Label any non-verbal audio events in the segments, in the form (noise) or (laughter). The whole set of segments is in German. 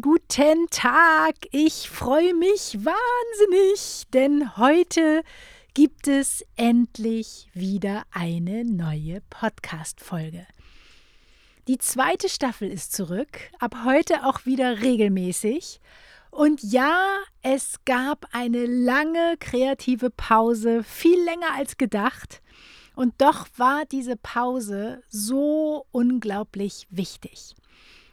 guten Tag. Ich freue mich wahnsinnig, denn heute gibt es endlich wieder eine neue Podcast-Folge. Die zweite Staffel ist zurück, ab heute auch wieder regelmäßig. Und ja, es gab eine lange kreative Pause, viel länger als gedacht. Und doch war diese Pause so unglaublich wichtig.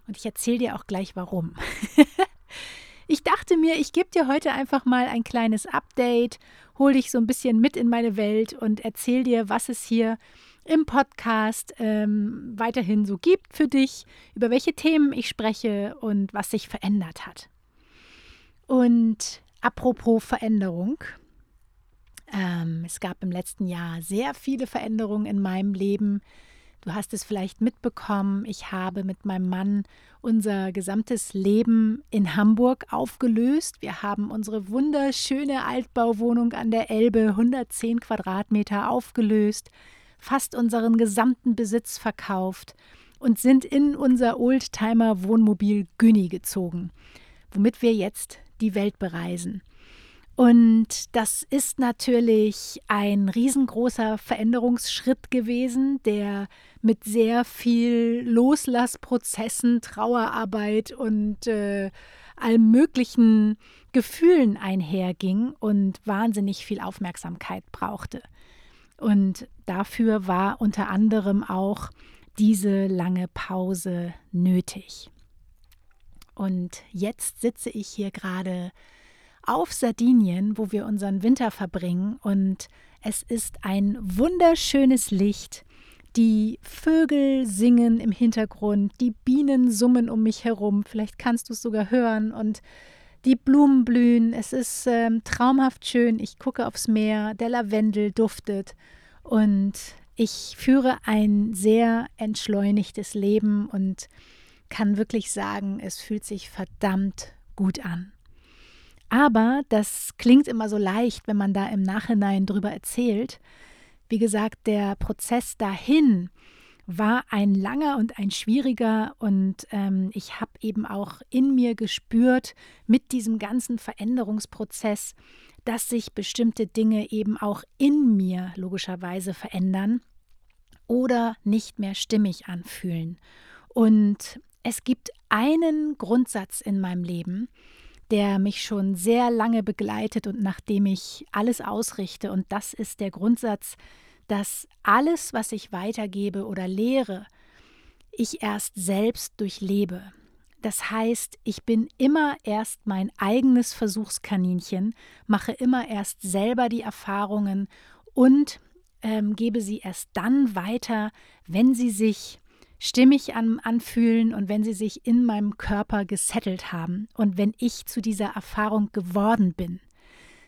Und ich erzähle dir auch gleich warum. (laughs) ich dachte mir, ich gebe dir heute einfach mal ein kleines Update, hole dich so ein bisschen mit in meine Welt und erzähle dir, was es hier im Podcast ähm, weiterhin so gibt für dich, über welche Themen ich spreche und was sich verändert hat. Und apropos Veränderung, ähm, es gab im letzten Jahr sehr viele Veränderungen in meinem Leben. Du hast es vielleicht mitbekommen, ich habe mit meinem Mann unser gesamtes Leben in Hamburg aufgelöst. Wir haben unsere wunderschöne Altbauwohnung an der Elbe, 110 Quadratmeter, aufgelöst, fast unseren gesamten Besitz verkauft und sind in unser Oldtimer Wohnmobil Günni gezogen, womit wir jetzt die Welt bereisen. Und das ist natürlich ein riesengroßer Veränderungsschritt gewesen, der mit sehr viel Loslassprozessen, Trauerarbeit und äh, allem möglichen Gefühlen einherging und wahnsinnig viel Aufmerksamkeit brauchte. Und dafür war unter anderem auch diese lange Pause nötig. Und jetzt sitze ich hier gerade auf Sardinien, wo wir unseren Winter verbringen. Und es ist ein wunderschönes Licht. Die Vögel singen im Hintergrund, die Bienen summen um mich herum. Vielleicht kannst du es sogar hören. Und die Blumen blühen. Es ist ähm, traumhaft schön. Ich gucke aufs Meer. Der Lavendel duftet. Und ich führe ein sehr entschleunigtes Leben und kann wirklich sagen, es fühlt sich verdammt gut an. Aber das klingt immer so leicht, wenn man da im Nachhinein drüber erzählt. Wie gesagt, der Prozess dahin war ein langer und ein schwieriger und ähm, ich habe eben auch in mir gespürt mit diesem ganzen Veränderungsprozess, dass sich bestimmte Dinge eben auch in mir logischerweise verändern oder nicht mehr stimmig anfühlen. Und es gibt einen Grundsatz in meinem Leben, der mich schon sehr lange begleitet und nach dem ich alles ausrichte. Und das ist der Grundsatz, dass alles, was ich weitergebe oder lehre, ich erst selbst durchlebe. Das heißt, ich bin immer erst mein eigenes Versuchskaninchen, mache immer erst selber die Erfahrungen und ähm, gebe sie erst dann weiter, wenn sie sich stimmig an, anfühlen und wenn sie sich in meinem Körper gesettelt haben und wenn ich zu dieser Erfahrung geworden bin.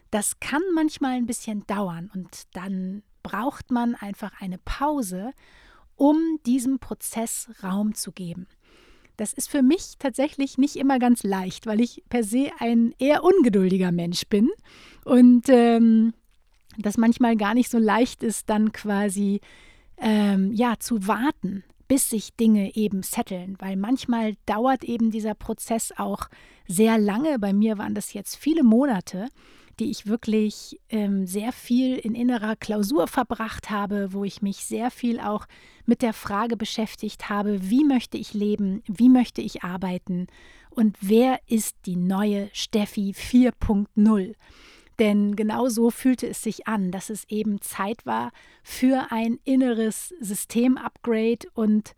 Das kann manchmal ein bisschen dauern und dann braucht man einfach eine Pause, um diesem Prozess Raum zu geben. Das ist für mich tatsächlich nicht immer ganz leicht, weil ich per se ein eher ungeduldiger Mensch bin und ähm, das manchmal gar nicht so leicht ist, dann quasi ähm, ja zu warten, bis sich Dinge eben setteln, weil manchmal dauert eben dieser Prozess auch sehr lange. Bei mir waren das jetzt viele Monate, die ich wirklich ähm, sehr viel in innerer Klausur verbracht habe, wo ich mich sehr viel auch mit der Frage beschäftigt habe, wie möchte ich leben, wie möchte ich arbeiten und wer ist die neue Steffi 4.0. Denn genau so fühlte es sich an, dass es eben Zeit war für ein inneres System-Upgrade und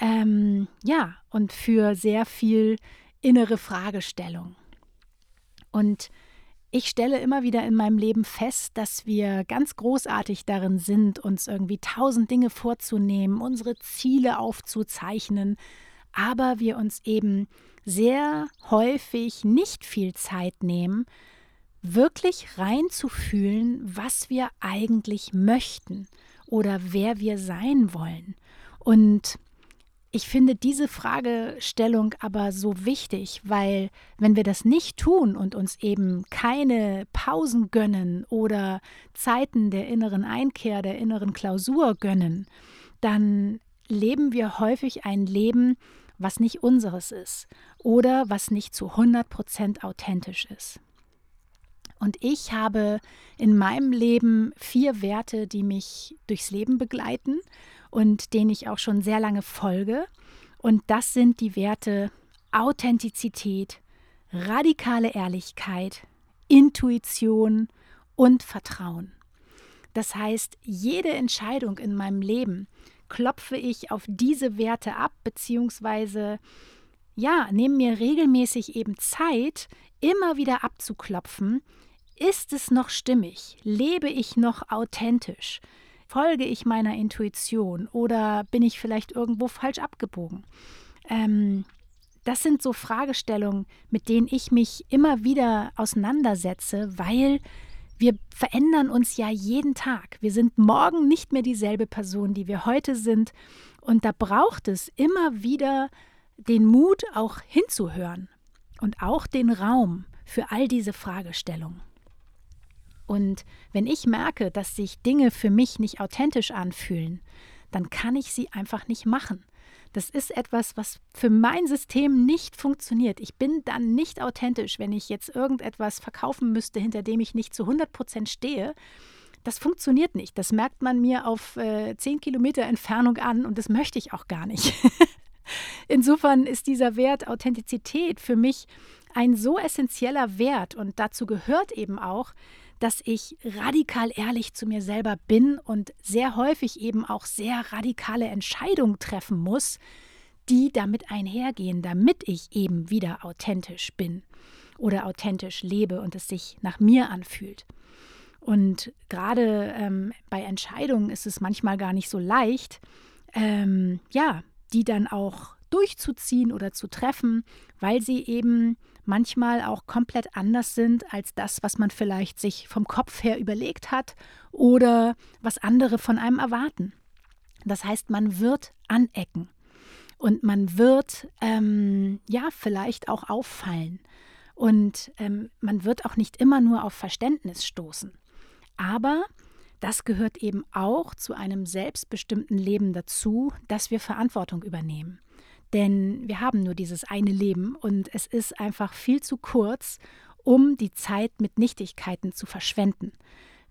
ähm, ja, und für sehr viel innere Fragestellung. Und ich stelle immer wieder in meinem Leben fest, dass wir ganz großartig darin sind, uns irgendwie tausend Dinge vorzunehmen, unsere Ziele aufzuzeichnen, aber wir uns eben sehr häufig nicht viel Zeit nehmen, wirklich reinzufühlen, was wir eigentlich möchten oder wer wir sein wollen. Und ich finde diese Fragestellung aber so wichtig, weil wenn wir das nicht tun und uns eben keine Pausen gönnen oder Zeiten der inneren Einkehr, der inneren Klausur gönnen, dann leben wir häufig ein Leben, was nicht unseres ist oder was nicht zu 100% authentisch ist. Und ich habe in meinem Leben vier Werte, die mich durchs Leben begleiten und denen ich auch schon sehr lange folge. Und das sind die Werte Authentizität, radikale Ehrlichkeit, Intuition und Vertrauen. Das heißt, jede Entscheidung in meinem Leben klopfe ich auf diese Werte ab, beziehungsweise ja, nehme mir regelmäßig eben Zeit, immer wieder abzuklopfen, ist es noch stimmig? Lebe ich noch authentisch? Folge ich meiner Intuition oder bin ich vielleicht irgendwo falsch abgebogen? Ähm, das sind so Fragestellungen, mit denen ich mich immer wieder auseinandersetze, weil wir verändern uns ja jeden Tag. Wir sind morgen nicht mehr dieselbe Person, die wir heute sind. Und da braucht es immer wieder den Mut, auch hinzuhören und auch den Raum für all diese Fragestellungen. Und wenn ich merke, dass sich Dinge für mich nicht authentisch anfühlen, dann kann ich sie einfach nicht machen. Das ist etwas, was für mein System nicht funktioniert. Ich bin dann nicht authentisch, wenn ich jetzt irgendetwas verkaufen müsste, hinter dem ich nicht zu 100 Prozent stehe. Das funktioniert nicht. Das merkt man mir auf äh, 10 Kilometer Entfernung an und das möchte ich auch gar nicht. (laughs) Insofern ist dieser Wert Authentizität für mich ein so essentieller Wert und dazu gehört eben auch, dass ich radikal ehrlich zu mir selber bin und sehr häufig eben auch sehr radikale Entscheidungen treffen muss, die damit einhergehen, damit ich eben wieder authentisch bin oder authentisch lebe und es sich nach mir anfühlt. Und gerade ähm, bei Entscheidungen ist es manchmal gar nicht so leicht, ähm, ja, die dann auch durchzuziehen oder zu treffen, weil sie eben manchmal auch komplett anders sind als das, was man vielleicht sich vom Kopf her überlegt hat oder was andere von einem erwarten. Das heißt, man wird anecken und man wird ähm, ja vielleicht auch auffallen und ähm, man wird auch nicht immer nur auf Verständnis stoßen. Aber das gehört eben auch zu einem selbstbestimmten Leben dazu, dass wir Verantwortung übernehmen. Denn wir haben nur dieses eine Leben und es ist einfach viel zu kurz, um die Zeit mit Nichtigkeiten zu verschwenden.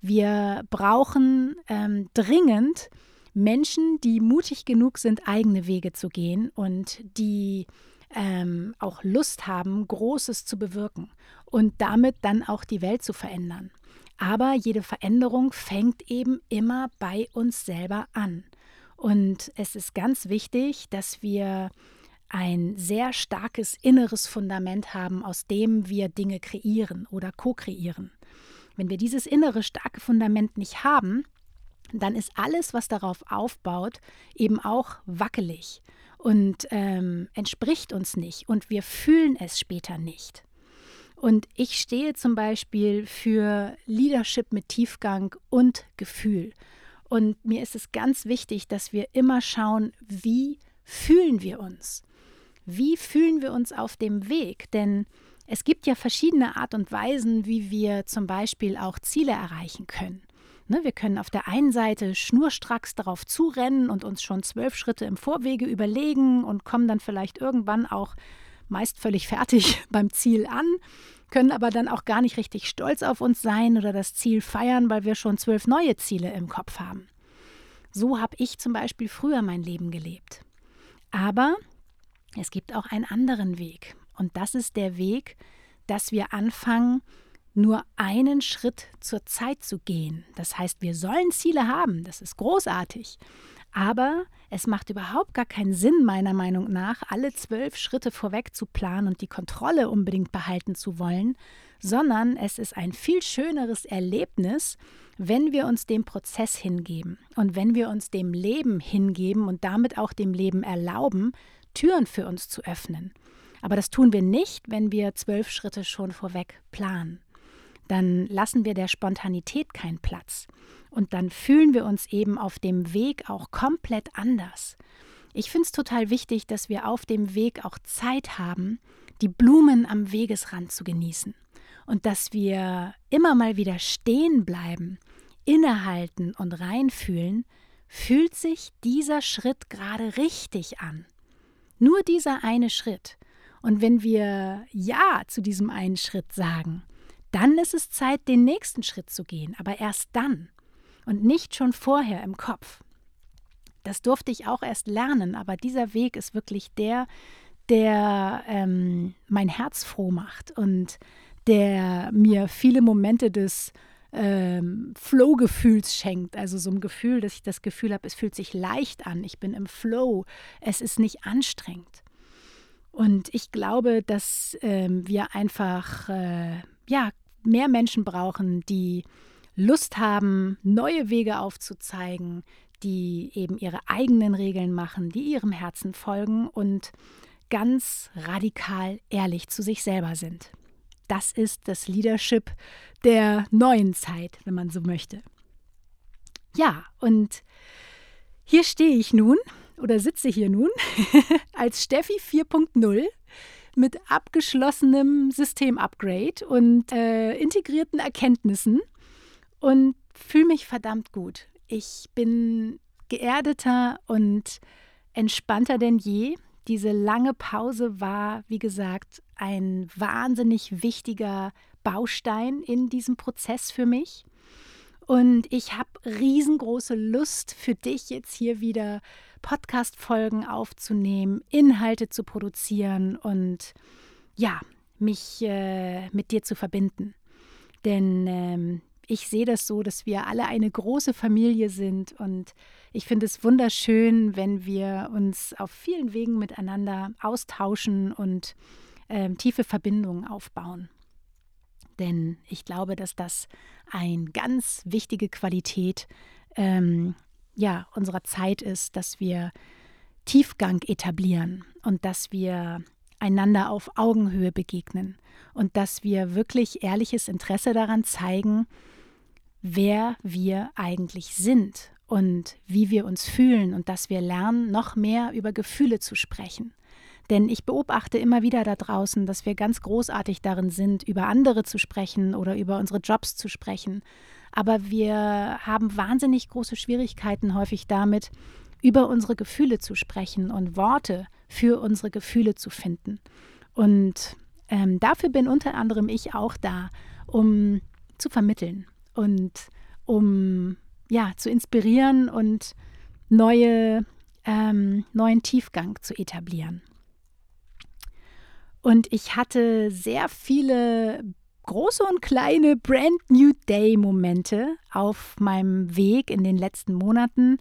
Wir brauchen ähm, dringend Menschen, die mutig genug sind, eigene Wege zu gehen und die ähm, auch Lust haben, Großes zu bewirken und damit dann auch die Welt zu verändern. Aber jede Veränderung fängt eben immer bei uns selber an. Und es ist ganz wichtig, dass wir ein sehr starkes inneres Fundament haben, aus dem wir Dinge kreieren oder co-kreieren. Wenn wir dieses innere starke Fundament nicht haben, dann ist alles, was darauf aufbaut, eben auch wackelig und ähm, entspricht uns nicht und wir fühlen es später nicht. Und ich stehe zum Beispiel für Leadership mit Tiefgang und Gefühl. Und mir ist es ganz wichtig, dass wir immer schauen, wie fühlen wir uns? Wie fühlen wir uns auf dem Weg? Denn es gibt ja verschiedene Art und Weisen, wie wir zum Beispiel auch Ziele erreichen können. Ne, wir können auf der einen Seite schnurstracks darauf zurennen und uns schon zwölf Schritte im Vorwege überlegen und kommen dann vielleicht irgendwann auch meist völlig fertig (laughs) beim Ziel an. Können aber dann auch gar nicht richtig stolz auf uns sein oder das Ziel feiern, weil wir schon zwölf neue Ziele im Kopf haben. So habe ich zum Beispiel früher mein Leben gelebt. Aber es gibt auch einen anderen Weg. Und das ist der Weg, dass wir anfangen, nur einen Schritt zur Zeit zu gehen. Das heißt, wir sollen Ziele haben, das ist großartig. Aber es macht überhaupt gar keinen Sinn, meiner Meinung nach, alle zwölf Schritte vorweg zu planen und die Kontrolle unbedingt behalten zu wollen, sondern es ist ein viel schöneres Erlebnis, wenn wir uns dem Prozess hingeben und wenn wir uns dem Leben hingeben und damit auch dem Leben erlauben, Türen für uns zu öffnen. Aber das tun wir nicht, wenn wir zwölf Schritte schon vorweg planen. Dann lassen wir der Spontanität keinen Platz. Und dann fühlen wir uns eben auf dem Weg auch komplett anders. Ich finde es total wichtig, dass wir auf dem Weg auch Zeit haben, die Blumen am Wegesrand zu genießen. Und dass wir immer mal wieder stehen bleiben, innehalten und reinfühlen, fühlt sich dieser Schritt gerade richtig an. Nur dieser eine Schritt. Und wenn wir Ja zu diesem einen Schritt sagen, dann ist es Zeit, den nächsten Schritt zu gehen, aber erst dann und nicht schon vorher im Kopf. Das durfte ich auch erst lernen, aber dieser Weg ist wirklich der, der ähm, mein Herz froh macht und der mir viele Momente des ähm, Flow-Gefühls schenkt. Also so ein Gefühl, dass ich das Gefühl habe, es fühlt sich leicht an, ich bin im Flow, es ist nicht anstrengend. Und ich glaube, dass ähm, wir einfach äh, ja, mehr Menschen brauchen, die Lust haben, neue Wege aufzuzeigen, die eben ihre eigenen Regeln machen, die ihrem Herzen folgen und ganz radikal ehrlich zu sich selber sind. Das ist das Leadership der neuen Zeit, wenn man so möchte. Ja, und hier stehe ich nun oder sitze hier nun (laughs) als Steffi 4.0 mit abgeschlossenem Systemupgrade und äh, integrierten Erkenntnissen und fühle mich verdammt gut. Ich bin geerdeter und entspannter denn je. Diese lange Pause war, wie gesagt, ein wahnsinnig wichtiger Baustein in diesem Prozess für mich. Und ich habe riesengroße Lust für dich jetzt hier wieder Podcast-Folgen aufzunehmen, Inhalte zu produzieren und ja, mich äh, mit dir zu verbinden. Denn ähm, ich sehe das so, dass wir alle eine große Familie sind und ich finde es wunderschön, wenn wir uns auf vielen Wegen miteinander austauschen und äh, tiefe Verbindungen aufbauen. Denn ich glaube, dass das eine ganz wichtige Qualität ähm, ja, unserer Zeit ist, dass wir Tiefgang etablieren und dass wir einander auf Augenhöhe begegnen und dass wir wirklich ehrliches Interesse daran zeigen, wer wir eigentlich sind und wie wir uns fühlen und dass wir lernen, noch mehr über Gefühle zu sprechen. Denn ich beobachte immer wieder da draußen, dass wir ganz großartig darin sind, über andere zu sprechen oder über unsere Jobs zu sprechen. Aber wir haben wahnsinnig große Schwierigkeiten häufig damit, über unsere Gefühle zu sprechen und Worte für unsere Gefühle zu finden. Und ähm, dafür bin unter anderem ich auch da, um zu vermitteln, und um ja zu inspirieren und neue, ähm, neuen Tiefgang zu etablieren. Und ich hatte sehr viele große und kleine Brand New Day Momente auf meinem Weg in den letzten Monaten.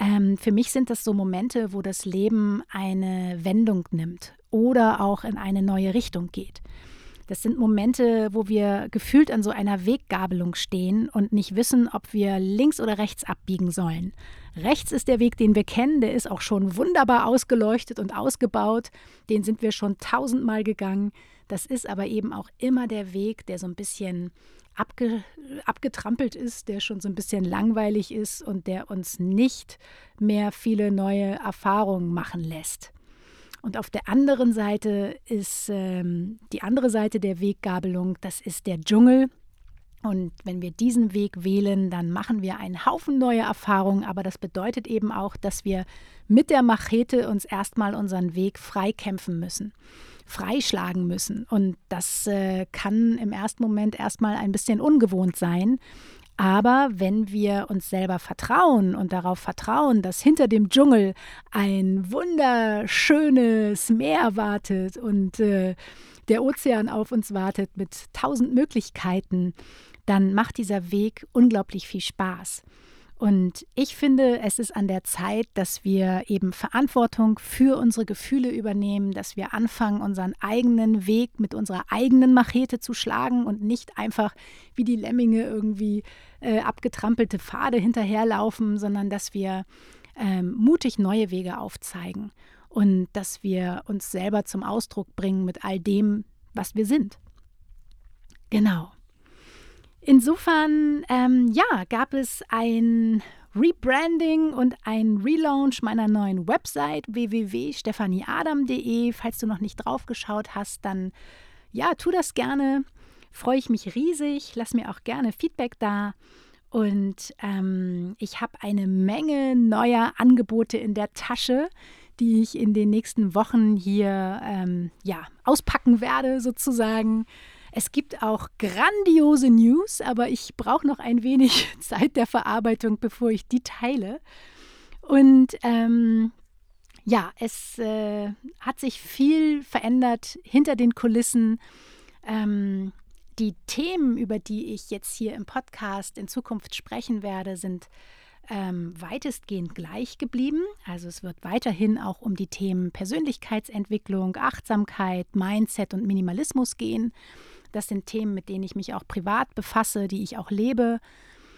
Ähm, für mich sind das so Momente, wo das Leben eine Wendung nimmt oder auch in eine neue Richtung geht. Das sind Momente, wo wir gefühlt an so einer Weggabelung stehen und nicht wissen, ob wir links oder rechts abbiegen sollen. Rechts ist der Weg, den wir kennen, der ist auch schon wunderbar ausgeleuchtet und ausgebaut. Den sind wir schon tausendmal gegangen. Das ist aber eben auch immer der Weg, der so ein bisschen abge, abgetrampelt ist, der schon so ein bisschen langweilig ist und der uns nicht mehr viele neue Erfahrungen machen lässt. Und auf der anderen Seite ist ähm, die andere Seite der Weggabelung, das ist der Dschungel. Und wenn wir diesen Weg wählen, dann machen wir einen Haufen neue Erfahrungen, aber das bedeutet eben auch, dass wir mit der Machete uns erstmal unseren Weg freikämpfen müssen, freischlagen müssen. Und das äh, kann im ersten Moment erstmal ein bisschen ungewohnt sein. Aber wenn wir uns selber vertrauen und darauf vertrauen, dass hinter dem Dschungel ein wunderschönes Meer wartet und äh, der Ozean auf uns wartet mit tausend Möglichkeiten, dann macht dieser Weg unglaublich viel Spaß. Und ich finde, es ist an der Zeit, dass wir eben Verantwortung für unsere Gefühle übernehmen, dass wir anfangen, unseren eigenen Weg mit unserer eigenen Machete zu schlagen und nicht einfach wie die Lemminge irgendwie äh, abgetrampelte Pfade hinterherlaufen, sondern dass wir ähm, mutig neue Wege aufzeigen und dass wir uns selber zum Ausdruck bringen mit all dem, was wir sind. Genau. Insofern, ähm, ja, gab es ein Rebranding und ein Relaunch meiner neuen Website www.stephanieadam.de. Falls du noch nicht drauf geschaut hast, dann ja, tu das gerne. Freue ich mich riesig. Lass mir auch gerne Feedback da. Und ähm, ich habe eine Menge neuer Angebote in der Tasche, die ich in den nächsten Wochen hier ähm, ja, auspacken werde, sozusagen. Es gibt auch grandiose News, aber ich brauche noch ein wenig (laughs) Zeit der Verarbeitung, bevor ich die teile. Und ähm, ja, es äh, hat sich viel verändert hinter den Kulissen. Ähm, die Themen, über die ich jetzt hier im Podcast in Zukunft sprechen werde, sind ähm, weitestgehend gleich geblieben. Also es wird weiterhin auch um die Themen Persönlichkeitsentwicklung, Achtsamkeit, Mindset und Minimalismus gehen. Das sind Themen, mit denen ich mich auch privat befasse, die ich auch lebe.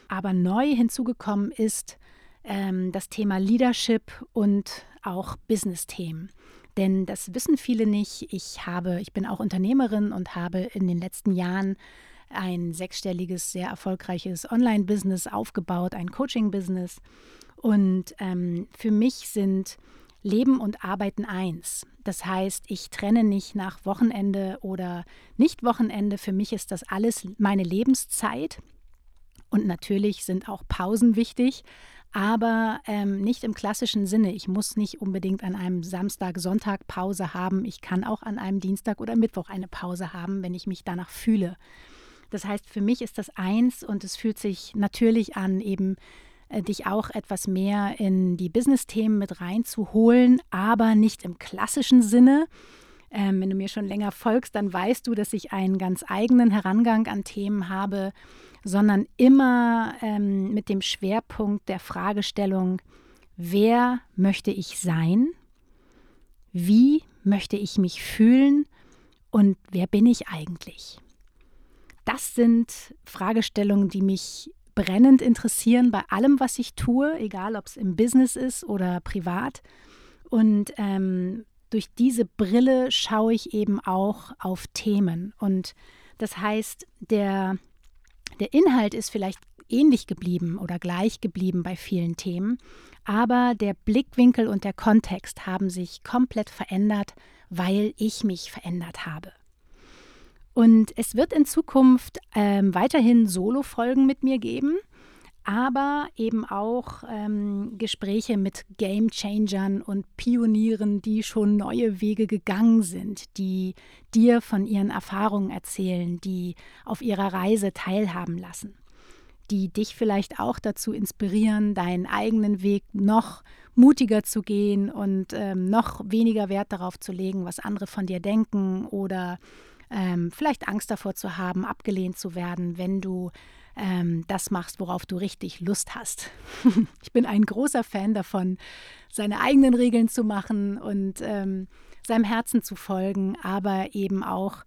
Aber neu hinzugekommen ist ähm, das Thema Leadership und auch Business-Themen. Denn das wissen viele nicht. Ich habe, ich bin auch Unternehmerin und habe in den letzten Jahren ein sechsstelliges, sehr erfolgreiches Online-Business aufgebaut, ein Coaching-Business. Und ähm, für mich sind Leben und Arbeiten eins. Das heißt, ich trenne nicht nach Wochenende oder nicht Wochenende. Für mich ist das alles meine Lebenszeit. Und natürlich sind auch Pausen wichtig, aber ähm, nicht im klassischen Sinne. Ich muss nicht unbedingt an einem Samstag, Sonntag Pause haben. Ich kann auch an einem Dienstag oder Mittwoch eine Pause haben, wenn ich mich danach fühle. Das heißt, für mich ist das eins und es fühlt sich natürlich an, eben dich auch etwas mehr in die Business-Themen mit reinzuholen, aber nicht im klassischen Sinne. Ähm, wenn du mir schon länger folgst, dann weißt du, dass ich einen ganz eigenen Herangang an Themen habe, sondern immer ähm, mit dem Schwerpunkt der Fragestellung, wer möchte ich sein? Wie möchte ich mich fühlen? Und wer bin ich eigentlich? Das sind Fragestellungen, die mich brennend interessieren bei allem, was ich tue, egal ob es im Business ist oder privat. Und ähm, durch diese Brille schaue ich eben auch auf Themen. Und das heißt, der, der Inhalt ist vielleicht ähnlich geblieben oder gleich geblieben bei vielen Themen, aber der Blickwinkel und der Kontext haben sich komplett verändert, weil ich mich verändert habe. Und es wird in Zukunft ähm, weiterhin Solo-Folgen mit mir geben, aber eben auch ähm, Gespräche mit Game-Changern und Pionieren, die schon neue Wege gegangen sind, die dir von ihren Erfahrungen erzählen, die auf ihrer Reise teilhaben lassen, die dich vielleicht auch dazu inspirieren, deinen eigenen Weg noch mutiger zu gehen und ähm, noch weniger Wert darauf zu legen, was andere von dir denken oder ähm, vielleicht Angst davor zu haben, abgelehnt zu werden, wenn du ähm, das machst, worauf du richtig Lust hast. (laughs) ich bin ein großer Fan davon, seine eigenen Regeln zu machen und ähm, seinem Herzen zu folgen, aber eben auch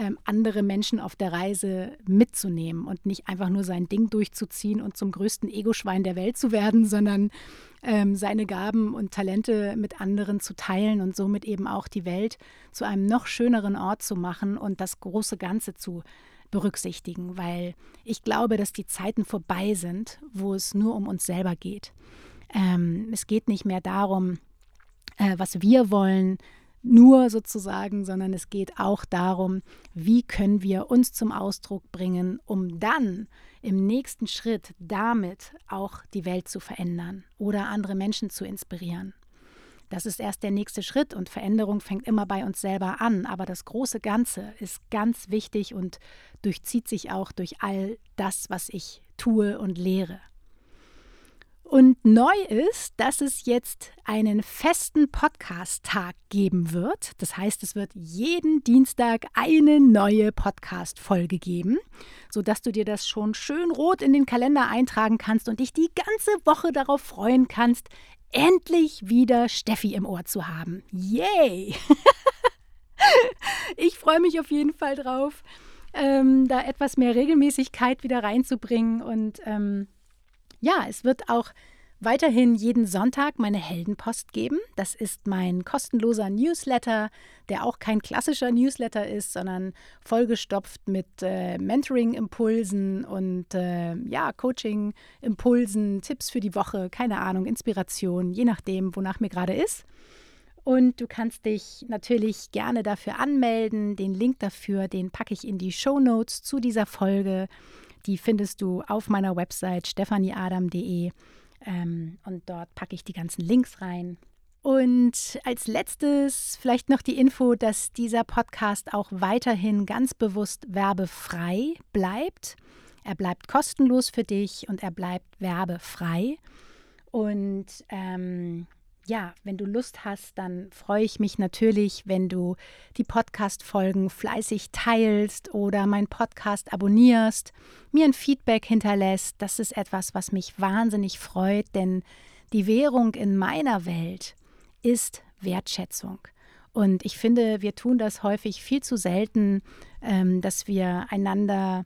ähm, andere Menschen auf der Reise mitzunehmen und nicht einfach nur sein Ding durchzuziehen und zum größten Egoschwein der Welt zu werden, sondern ähm, seine Gaben und Talente mit anderen zu teilen und somit eben auch die Welt zu einem noch schöneren Ort zu machen und das große Ganze zu berücksichtigen, weil ich glaube, dass die Zeiten vorbei sind, wo es nur um uns selber geht. Ähm, es geht nicht mehr darum, äh, was wir wollen, nur sozusagen, sondern es geht auch darum, wie können wir uns zum Ausdruck bringen, um dann im nächsten Schritt damit auch die Welt zu verändern oder andere Menschen zu inspirieren. Das ist erst der nächste Schritt und Veränderung fängt immer bei uns selber an. Aber das große Ganze ist ganz wichtig und durchzieht sich auch durch all das, was ich tue und lehre. Und neu ist, dass es jetzt einen festen Podcast-Tag geben wird. Das heißt, es wird jeden Dienstag eine neue Podcast-Folge geben, sodass du dir das schon schön rot in den Kalender eintragen kannst und dich die ganze Woche darauf freuen kannst, endlich wieder Steffi im Ohr zu haben. Yay! (laughs) ich freue mich auf jeden Fall drauf, ähm, da etwas mehr Regelmäßigkeit wieder reinzubringen und ähm, ja, es wird auch weiterhin jeden Sonntag meine Heldenpost geben. Das ist mein kostenloser Newsletter, der auch kein klassischer Newsletter ist, sondern vollgestopft mit äh, Mentoring-Impulsen und äh, ja, Coaching-Impulsen, Tipps für die Woche, keine Ahnung, Inspiration, je nachdem, wonach mir gerade ist. Und du kannst dich natürlich gerne dafür anmelden. Den Link dafür, den packe ich in die Show Notes zu dieser Folge. Die findest du auf meiner Website stefanieadam.de ähm, und dort packe ich die ganzen Links rein. Und als letztes vielleicht noch die Info, dass dieser Podcast auch weiterhin ganz bewusst werbefrei bleibt. Er bleibt kostenlos für dich und er bleibt werbefrei. Und ähm, ja, wenn du Lust hast, dann freue ich mich natürlich, wenn du die Podcast-Folgen fleißig teilst oder meinen Podcast abonnierst, mir ein Feedback hinterlässt. Das ist etwas, was mich wahnsinnig freut, denn die Währung in meiner Welt ist Wertschätzung. Und ich finde, wir tun das häufig viel zu selten, ähm, dass wir einander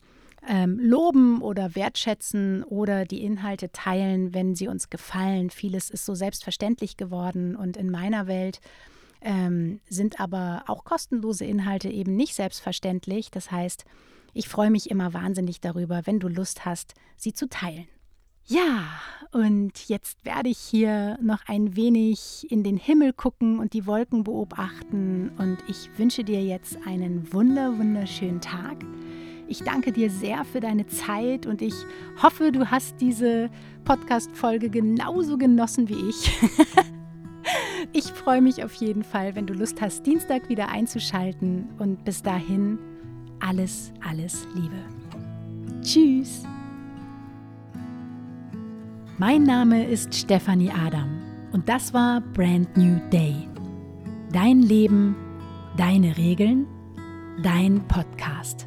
ähm, loben oder wertschätzen oder die Inhalte teilen, wenn sie uns gefallen. Vieles ist so selbstverständlich geworden und in meiner Welt ähm, sind aber auch kostenlose Inhalte eben nicht selbstverständlich. Das heißt, ich freue mich immer wahnsinnig darüber, wenn du Lust hast, sie zu teilen. Ja, und jetzt werde ich hier noch ein wenig in den Himmel gucken und die Wolken beobachten und ich wünsche dir jetzt einen wunder wunderschönen Tag. Ich danke dir sehr für deine Zeit und ich hoffe, du hast diese Podcast-Folge genauso genossen wie ich. (laughs) ich freue mich auf jeden Fall, wenn du Lust hast, Dienstag wieder einzuschalten und bis dahin alles, alles Liebe. Tschüss. Mein Name ist Stefanie Adam und das war Brand New Day. Dein Leben, deine Regeln, dein Podcast.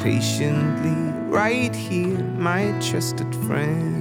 patiently right here, my trusted friend.